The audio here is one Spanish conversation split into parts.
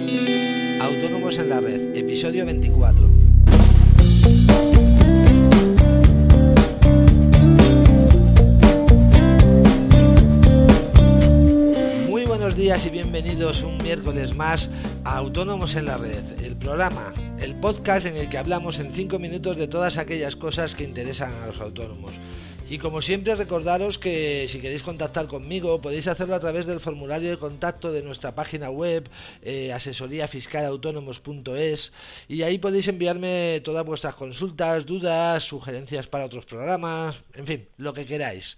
Autónomos en la Red, episodio 24. Muy buenos días y bienvenidos un miércoles más a Autónomos en la Red, el programa, el podcast en el que hablamos en 5 minutos de todas aquellas cosas que interesan a los autónomos. Y como siempre recordaros que si queréis contactar conmigo podéis hacerlo a través del formulario de contacto de nuestra página web eh, asesoríafiscalautónomos.es y ahí podéis enviarme todas vuestras consultas, dudas, sugerencias para otros programas, en fin, lo que queráis.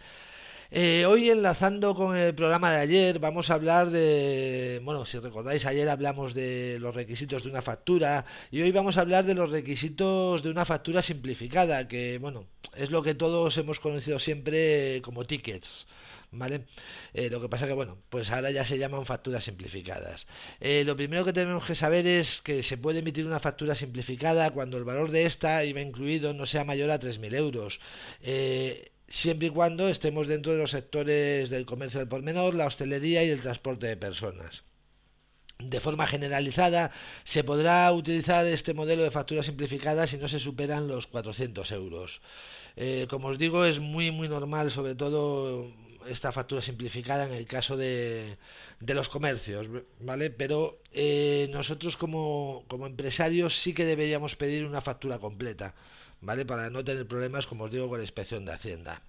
Eh, hoy enlazando con el programa de ayer vamos a hablar de, bueno, si recordáis ayer hablamos de los requisitos de una factura y hoy vamos a hablar de los requisitos de una factura simplificada, que bueno, es lo que todos hemos conocido siempre como tickets. ¿Vale? Eh, lo que pasa que, bueno, pues ahora ya se llaman facturas simplificadas. Eh, lo primero que tenemos que saber es que se puede emitir una factura simplificada cuando el valor de esta, IVA incluido, no sea mayor a 3.000 euros. Eh, siempre y cuando estemos dentro de los sectores del comercio del por menor, la hostelería y el transporte de personas. De forma generalizada, se podrá utilizar este modelo de factura simplificada si no se superan los 400 euros. Eh, como os digo, es muy, muy normal, sobre todo esta factura simplificada en el caso de, de los comercios, ¿vale? Pero eh, nosotros como, como empresarios sí que deberíamos pedir una factura completa. ¿Vale? Para no tener problemas, como os digo, con la inspección de Hacienda.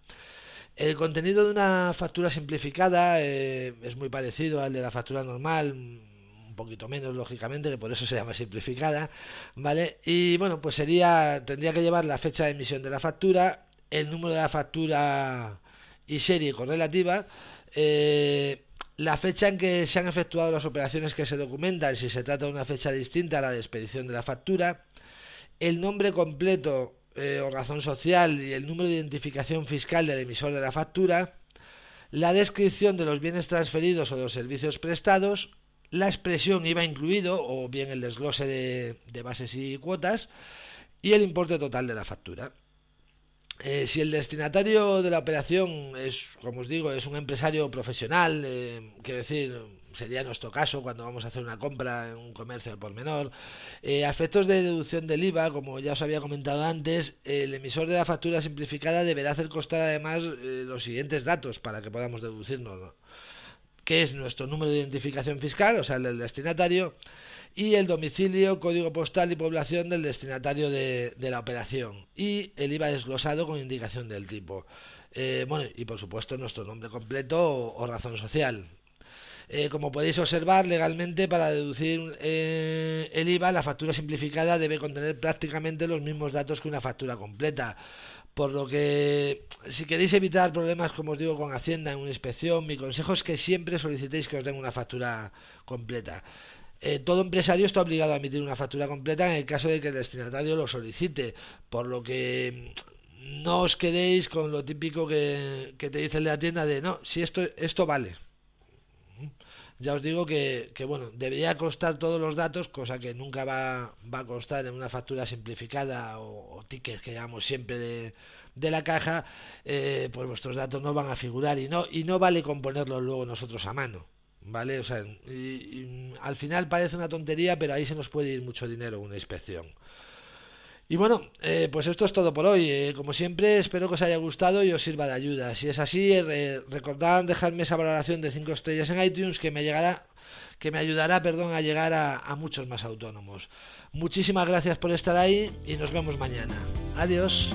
El contenido de una factura simplificada eh, es muy parecido al de la factura normal, un poquito menos lógicamente, que por eso se llama simplificada, ¿vale? Y bueno, pues sería tendría que llevar la fecha de emisión de la factura, el número de la factura y serie correlativa, eh, la fecha en que se han efectuado las operaciones que se documentan, si se trata de una fecha distinta a la de expedición de la factura, el nombre completo eh, o razón social y el número de identificación fiscal del emisor de la factura, la descripción de los bienes transferidos o de los servicios prestados, la expresión IVA incluido o bien el desglose de bases y cuotas y el importe total de la factura. Eh, si el destinatario de la operación es, como os digo, es un empresario profesional, eh, quiero decir, sería nuestro caso cuando vamos a hacer una compra en un comercio por menor, eh, a efectos de deducción del IVA, como ya os había comentado antes, el emisor de la factura simplificada deberá hacer constar además eh, los siguientes datos para que podamos deducirnos, que es nuestro número de identificación fiscal, o sea, el del destinatario, y el domicilio, código postal y población del destinatario de, la operación y el IVA desglosado con indicación del tipo. Eh, bueno, y por supuesto nuestro nombre completo o, razón social. Eh, como podéis observar, legalmente para deducir eh, el IVA, la factura simplificada debe contener prácticamente los mismos datos que una factura completa. Por lo que, si queréis evitar problemas, como os digo, con Hacienda en una inspección, mi consejo es que siempre solicitéis que os den una factura completa. Eh, todo empresario está obligado a emitir una factura completa en el caso de que el destinatario lo solicite, por lo que mm, no os quedéis con lo típico que, te dice la tienda de no, si esto, esto vale. Ya os digo que, bueno, debería costar todos los datos, cosa que nunca va, va a costar en una factura simplificada o, o tickets que llamamos siempre de, de la caja, eh, pues vuestros datos no van a figurar y no, y no vale componerlos luego nosotros a mano. ¿Vale? O sea, y, al final parece una tontería, pero ahí se nos puede ir mucho dinero una inspección. Y bueno, eh, pues esto es todo por hoy. Eh, como siempre, espero que os haya gustado y os sirva de ayuda. Si es así, recordad dejarme esa valoración de 5 estrellas en iTunes que me llegará que me ayudará perdón, a llegar a, a muchos más autónomos. Muchísimas gracias por estar ahí y nos vemos mañana. Adiós.